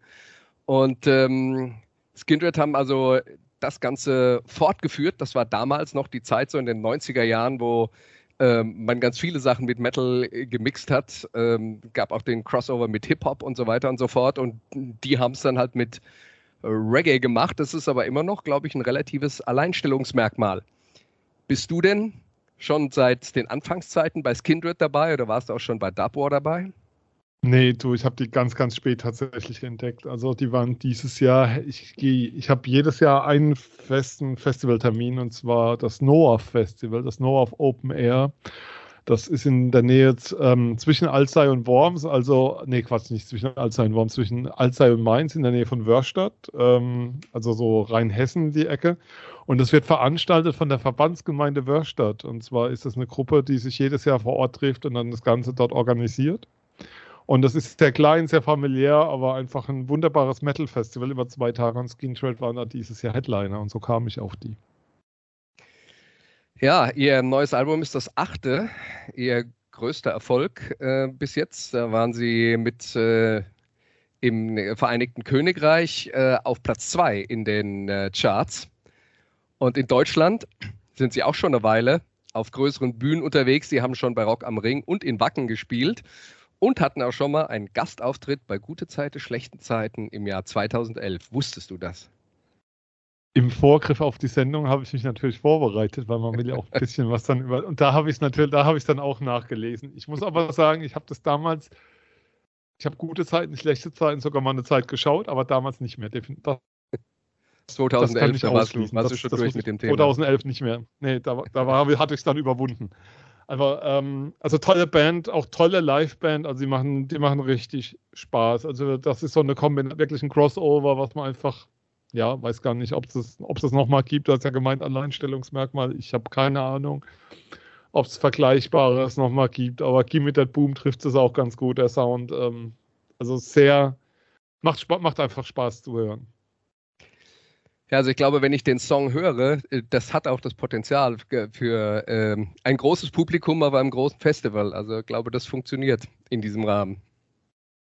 Und ähm, Skindred haben also das Ganze fortgeführt. Das war damals noch die Zeit so in den 90er Jahren, wo ähm, man ganz viele Sachen mit Metal äh, gemixt hat. Ähm, gab auch den Crossover mit Hip-Hop und so weiter und so fort. Und die haben es dann halt mit äh, Reggae gemacht. Das ist aber immer noch, glaube ich, ein relatives Alleinstellungsmerkmal. Bist du denn schon seit den Anfangszeiten bei Skindred dabei oder warst du auch schon bei Dubwar dabei? Nee, du, ich habe die ganz, ganz spät tatsächlich entdeckt. Also die waren dieses Jahr, ich gehe, ich habe jedes Jahr einen festen Festivaltermin und zwar das Noah Festival, das Noah Open Air. Das ist in der Nähe ähm, zwischen Alzey und Worms, also, nee, Quatsch, nicht zwischen Alzey und Worms, zwischen Alzey und Mainz in der Nähe von Wörstadt, ähm, also so Rheinhessen die Ecke. Und das wird veranstaltet von der Verbandsgemeinde Wörstadt. Und zwar ist das eine Gruppe, die sich jedes Jahr vor Ort trifft und dann das Ganze dort organisiert. Und das ist sehr klein, sehr familiär, aber einfach ein wunderbares Metal-Festival über zwei Tage. Und Skin Trade war da dieses Jahr Headliner und so kam ich auf die. Ja, ihr neues Album ist das achte, ihr größter Erfolg äh, bis jetzt. Da waren sie mit äh, im Vereinigten Königreich äh, auf Platz zwei in den äh, Charts. Und in Deutschland sind sie auch schon eine Weile auf größeren Bühnen unterwegs. Sie haben schon bei Rock am Ring und in Wacken gespielt und hatten auch schon mal einen Gastauftritt bei Gute Zeiten, Schlechten Zeiten im Jahr 2011. Wusstest du das? Im Vorgriff auf die Sendung habe ich mich natürlich vorbereitet, weil man will ja auch ein *laughs* bisschen was dann über. Und da habe ich es natürlich, da habe ich dann auch nachgelesen. Ich muss aber sagen, ich habe das damals, ich habe gute Zeiten, schlechte Zeiten sogar mal eine Zeit geschaut, aber damals nicht mehr. Das, 2011, da warst du, warst du schon das, durch das mit dem Thema. 2011 nicht mehr. Nee, da, da war, hatte ich es dann überwunden. Aber ähm, also tolle Band, auch tolle Liveband. Also die machen, die machen richtig Spaß. Also das ist so eine Kombination, wirklich ein Crossover, was man einfach, ja, weiß gar nicht, ob es das nochmal gibt. Du hast ja gemeint Alleinstellungsmerkmal. Ich habe keine Ahnung, ob es Vergleichbares nochmal gibt. Aber Gimme That Boom trifft es auch ganz gut, der Sound. Ähm, also sehr, macht, macht einfach Spaß zu hören. Ja, also ich glaube, wenn ich den Song höre, äh, das hat auch das Potenzial für ähm, ein großes Publikum auf einem großen Festival. Also ich glaube, das funktioniert in diesem Rahmen.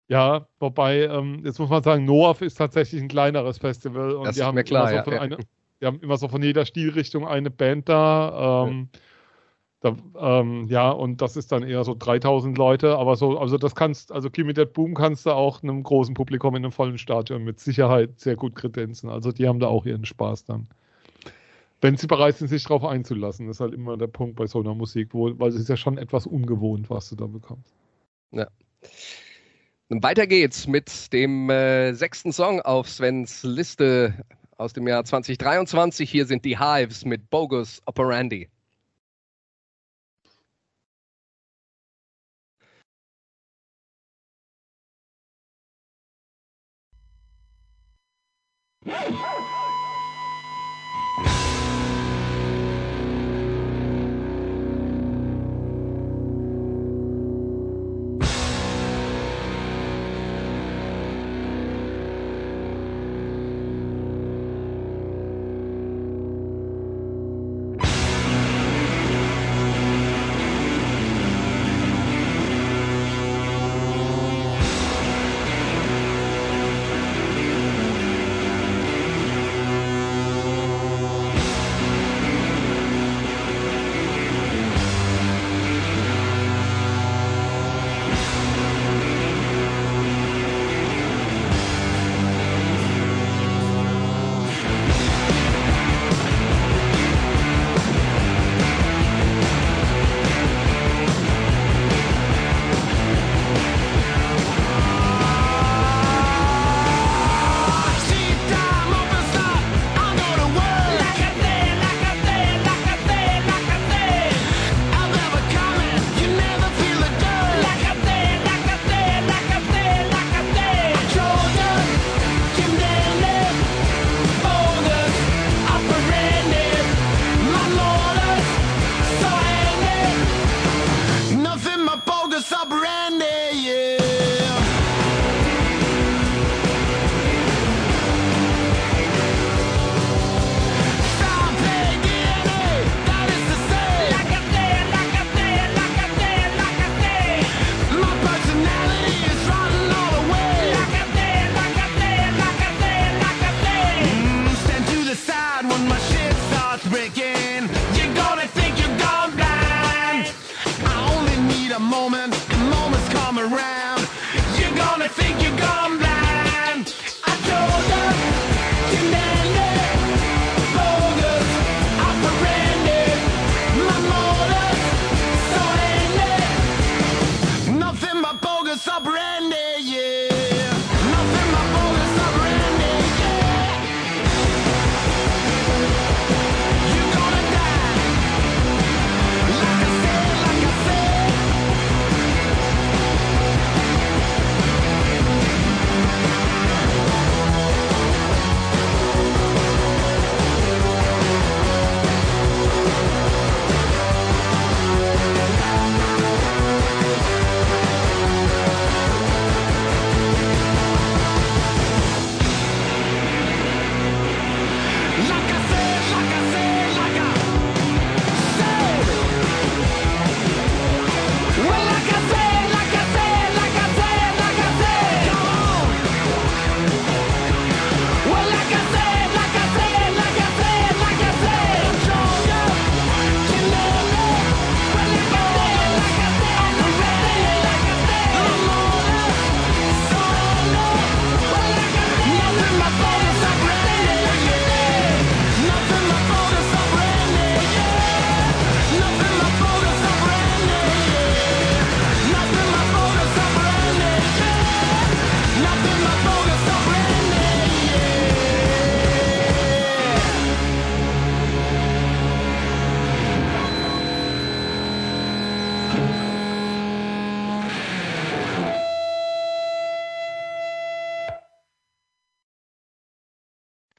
Ja, wobei, ähm, jetzt muss man sagen, Noaf ist tatsächlich ein kleineres Festival und das die ist haben, mir klar, immer so ja, ja. eine, die haben immer so von jeder Stilrichtung eine Band da. Ähm, ja. Da, ähm, ja, und das ist dann eher so 3000 Leute, aber so, also das kannst, also Kimi Dead Boom kannst du auch einem großen Publikum in einem vollen Stadion mit Sicherheit sehr gut kredenzen. Also die haben da auch ihren Spaß dann. Wenn sie bereit sind, sich darauf einzulassen, das ist halt immer der Punkt bei so einer Musik, wo, weil es ist ja schon etwas ungewohnt, was du da bekommst. Ja. Und weiter geht's mit dem äh, sechsten Song auf Svens Liste aus dem Jahr 2023. Hier sind die Hives mit Bogus Operandi. Hey! *laughs*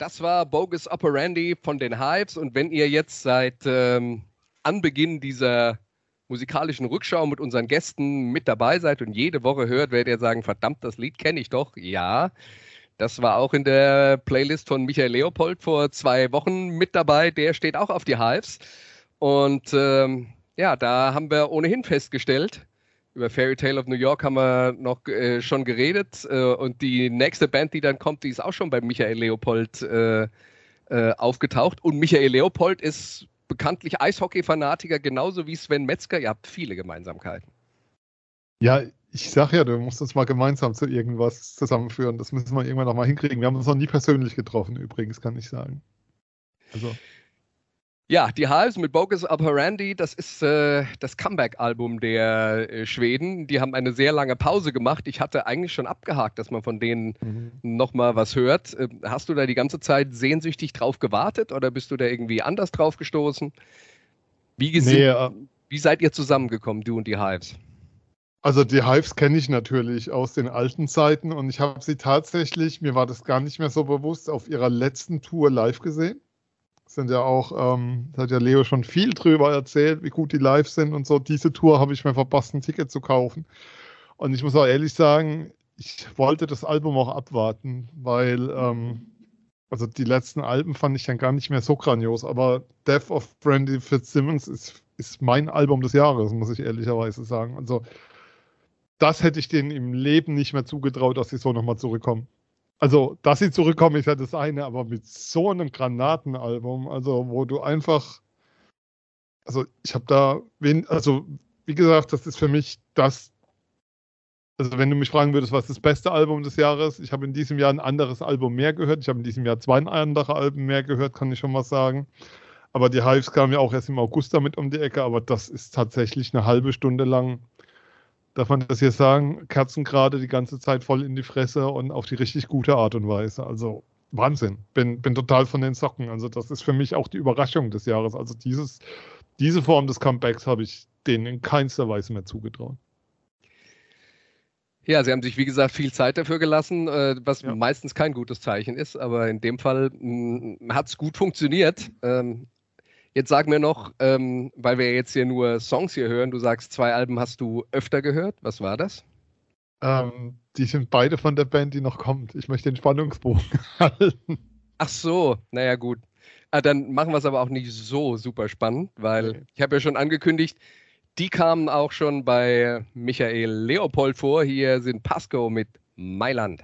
Das war Bogus Operandi von den Hives. Und wenn ihr jetzt seit ähm, Anbeginn dieser musikalischen Rückschau mit unseren Gästen mit dabei seid und jede Woche hört, werdet ihr sagen, verdammt, das Lied kenne ich doch. Ja, das war auch in der Playlist von Michael Leopold vor zwei Wochen mit dabei. Der steht auch auf die Hives. Und ähm, ja, da haben wir ohnehin festgestellt, über Fairy Tale of New York haben wir noch äh, schon geredet äh, und die nächste Band, die dann kommt, die ist auch schon bei Michael Leopold äh, äh aufgetaucht. Und Michael Leopold ist bekanntlich Eishockey-Fanatiker, genauso wie Sven Metzger. Ihr habt viele Gemeinsamkeiten. Ja, ich sag ja, du musst uns mal gemeinsam zu irgendwas zusammenführen. Das müssen wir irgendwann noch mal hinkriegen. Wir haben uns noch nie persönlich getroffen, übrigens, kann ich sagen. Also. Ja, die Hives mit Bogus Operandi, das ist äh, das Comeback-Album der äh, Schweden. Die haben eine sehr lange Pause gemacht. Ich hatte eigentlich schon abgehakt, dass man von denen mhm. nochmal was hört. Äh, hast du da die ganze Zeit sehnsüchtig drauf gewartet oder bist du da irgendwie anders drauf gestoßen? Wie, nee, äh, wie seid ihr zusammengekommen, du und die Hives? Also die Hives kenne ich natürlich aus den alten Zeiten und ich habe sie tatsächlich, mir war das gar nicht mehr so bewusst, auf ihrer letzten Tour live gesehen sind ja auch, ähm, hat ja Leo schon viel drüber erzählt, wie gut die live sind und so. Diese Tour habe ich mir verpasst, ein Ticket zu kaufen. Und ich muss auch ehrlich sagen, ich wollte das Album auch abwarten, weil, ähm, also die letzten Alben fand ich dann gar nicht mehr so grandios, aber Death of Brandy Fitzsimmons ist, ist mein Album des Jahres, muss ich ehrlicherweise sagen. Also das hätte ich denen im Leben nicht mehr zugetraut, dass sie so nochmal zurückkommen. Also, dass sie zurückkommen, ist ja das eine, aber mit so einem Granatenalbum, also wo du einfach, also ich habe da, also wie gesagt, das ist für mich das, also wenn du mich fragen würdest, was ist das beste Album des Jahres, ich habe in diesem Jahr ein anderes Album mehr gehört, ich habe in diesem Jahr zwei andere Alben mehr gehört, kann ich schon mal sagen. Aber die Hives kamen ja auch erst im August damit um die Ecke, aber das ist tatsächlich eine halbe Stunde lang darf man das hier sagen, Kerzen gerade die ganze Zeit voll in die Fresse und auf die richtig gute Art und Weise. Also Wahnsinn. Bin, bin total von den Socken. Also das ist für mich auch die Überraschung des Jahres. Also dieses, diese Form des Comebacks habe ich denen in keinster Weise mehr zugetraut. Ja, sie haben sich, wie gesagt, viel Zeit dafür gelassen, äh, was ja. meistens kein gutes Zeichen ist, aber in dem Fall mm, hat es gut funktioniert. Ähm, Jetzt sag mir noch, ähm, weil wir jetzt hier nur Songs hier hören, du sagst, zwei Alben hast du öfter gehört. Was war das? Ähm, die sind beide von der Band, die noch kommt. Ich möchte den Spannungsbogen *laughs* halten. Ach so, naja, gut. Ah, dann machen wir es aber auch nicht so super spannend, weil okay. ich habe ja schon angekündigt, die kamen auch schon bei Michael Leopold vor. Hier sind Pasco mit Mailand.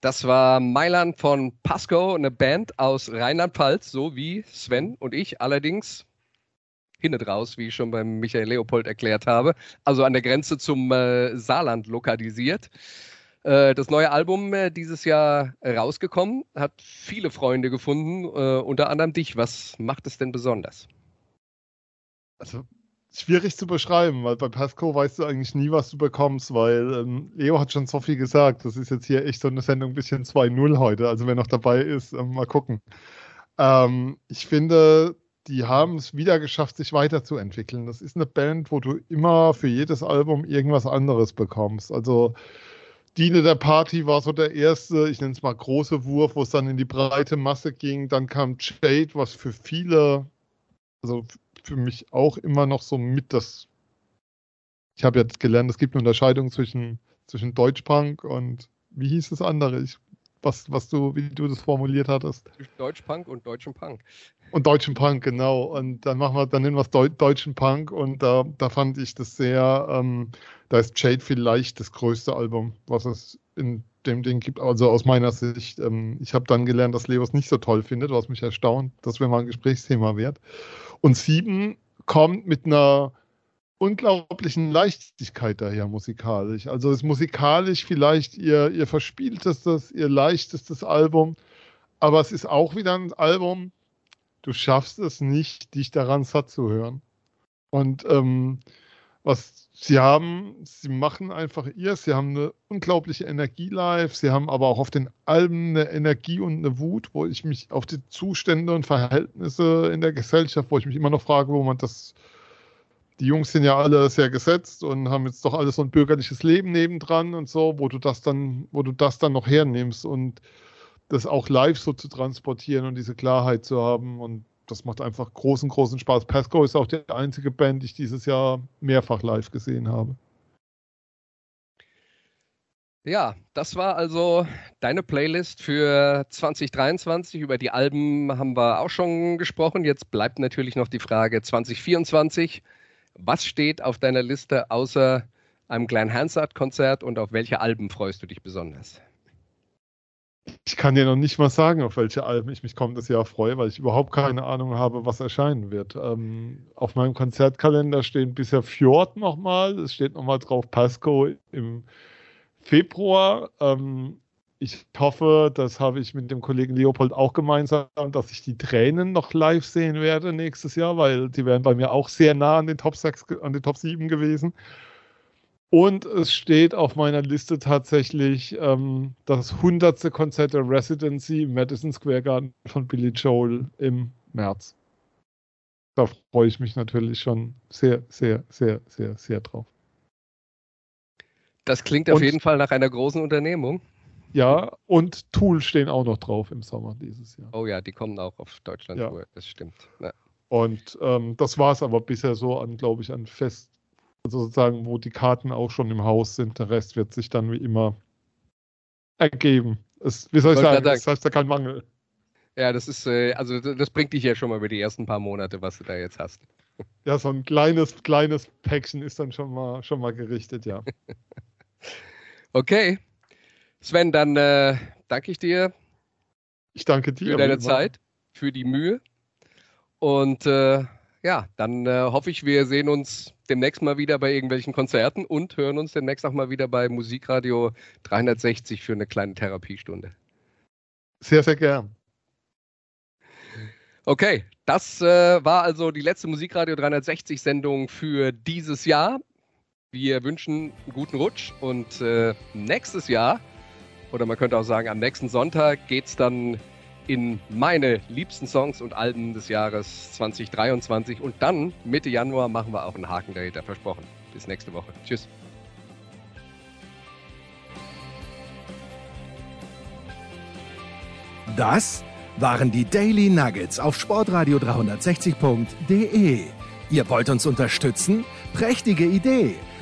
Das war Mailand von Pasco, eine Band aus Rheinland-Pfalz, so wie Sven und ich allerdings hinten raus, wie ich schon beim Michael Leopold erklärt habe, also an der Grenze zum äh, Saarland lokalisiert. Äh, das neue Album äh, dieses Jahr rausgekommen, hat viele Freunde gefunden, äh, unter anderem dich. Was macht es denn besonders? Also schwierig zu beschreiben, weil bei Pasco weißt du eigentlich nie, was du bekommst, weil ähm, Leo hat schon so viel gesagt. Das ist jetzt hier echt so eine Sendung ein bisschen 2-0 heute. Also wer noch dabei ist, ähm, mal gucken. Ähm, ich finde, die haben es wieder geschafft, sich weiterzuentwickeln. Das ist eine Band, wo du immer für jedes Album irgendwas anderes bekommst. Also Diene der Party war so der erste, ich nenne es mal große Wurf, wo es dann in die breite Masse ging. Dann kam Jade, was für viele, also für mich auch immer noch so mit das. Ich habe jetzt gelernt, es gibt eine Unterscheidung zwischen, zwischen Deutschpunk und wie hieß das andere? Ich, was, was du, wie du das formuliert hattest. Zwischen Deutschpunk und deutschem Punk. Und deutschen Punk, genau. Und dann machen wir, dann nennen wir es Deu deutschen Punk und da, da fand ich das sehr, ähm, da ist Jade vielleicht das größte Album, was es in dem Ding gibt. Also aus meiner Sicht, ähm, ich habe dann gelernt, dass Leo es nicht so toll findet, was mich erstaunt, dass wir mal ein Gesprächsthema wird. Und sieben kommt mit einer unglaublichen Leichtigkeit daher musikalisch. Also ist musikalisch vielleicht ihr, ihr verspieltestes, ihr leichtestes Album, aber es ist auch wieder ein Album, du schaffst es nicht, dich daran satt zu hören. Und ähm, was sie haben, sie machen einfach ihr, sie haben eine unglaubliche Energie live, sie haben aber auch auf den Alben eine Energie und eine Wut, wo ich mich auf die Zustände und Verhältnisse in der Gesellschaft, wo ich mich immer noch frage, wo man das, die Jungs sind ja alle sehr gesetzt und haben jetzt doch alles so ein bürgerliches Leben nebendran und so, wo du das dann, wo du das dann noch hernimmst und das auch live so zu transportieren und diese Klarheit zu haben. Und das macht einfach großen, großen Spaß. Pasco ist auch die einzige Band, die ich dieses Jahr mehrfach live gesehen habe. Ja, das war also deine Playlist für 2023. Über die Alben haben wir auch schon gesprochen. Jetzt bleibt natürlich noch die Frage 2024. Was steht auf deiner Liste außer einem kleinen Hansard-Konzert und auf welche Alben freust du dich besonders? Ich kann dir noch nicht mal sagen, auf welche Alben ich mich kommendes Jahr freue, weil ich überhaupt keine Ahnung habe, was erscheinen wird. Ähm, auf meinem Konzertkalender stehen bisher Fjord nochmal, es steht nochmal drauf Pasco im Februar. Ähm, ich hoffe, das habe ich mit dem Kollegen Leopold auch gemeinsam, dass ich die Tränen noch live sehen werde nächstes Jahr, weil die wären bei mir auch sehr nah an den Top 6, an den Top 7 gewesen. Und es steht auf meiner Liste tatsächlich ähm, das 100. Konzert der Residency im Madison Square Garden von Billy Joel im März. Da freue ich mich natürlich schon sehr, sehr, sehr, sehr, sehr drauf. Das klingt auf und, jeden Fall nach einer großen Unternehmung. Ja, und Tool stehen auch noch drauf im Sommer dieses Jahr. Oh ja, die kommen auch auf Deutschland. Ja. Das stimmt. Ja. Und ähm, das war es aber bisher so an, glaube ich, an fest also sozusagen, wo die Karten auch schon im Haus sind. Der Rest wird sich dann wie immer ergeben. Es, wie soll ich sagen, das heißt ja kein Mangel. Ja, das ist, äh, also das bringt dich ja schon mal über die ersten paar Monate, was du da jetzt hast. *laughs* Ja, so ein kleines, kleines Päckchen ist dann schon mal, schon mal gerichtet, ja. *laughs* okay. Sven, dann äh, danke ich dir. Ich danke dir. Für deine Zeit, für die Mühe. Und äh, ja, dann äh, hoffe ich, wir sehen uns demnächst mal wieder bei irgendwelchen Konzerten und hören uns demnächst auch mal wieder bei Musikradio 360 für eine kleine Therapiestunde. Sehr, sehr gern. Okay, das äh, war also die letzte Musikradio 360 Sendung für dieses Jahr. Wir wünschen einen guten Rutsch und äh, nächstes Jahr, oder man könnte auch sagen, am nächsten Sonntag geht es dann in meine liebsten Songs und Alben des Jahres 2023. Und dann, Mitte Januar, machen wir auch einen Haken dahinter, versprochen. Bis nächste Woche. Tschüss. Das waren die Daily Nuggets auf sportradio 360.de. Ihr wollt uns unterstützen? Prächtige Idee!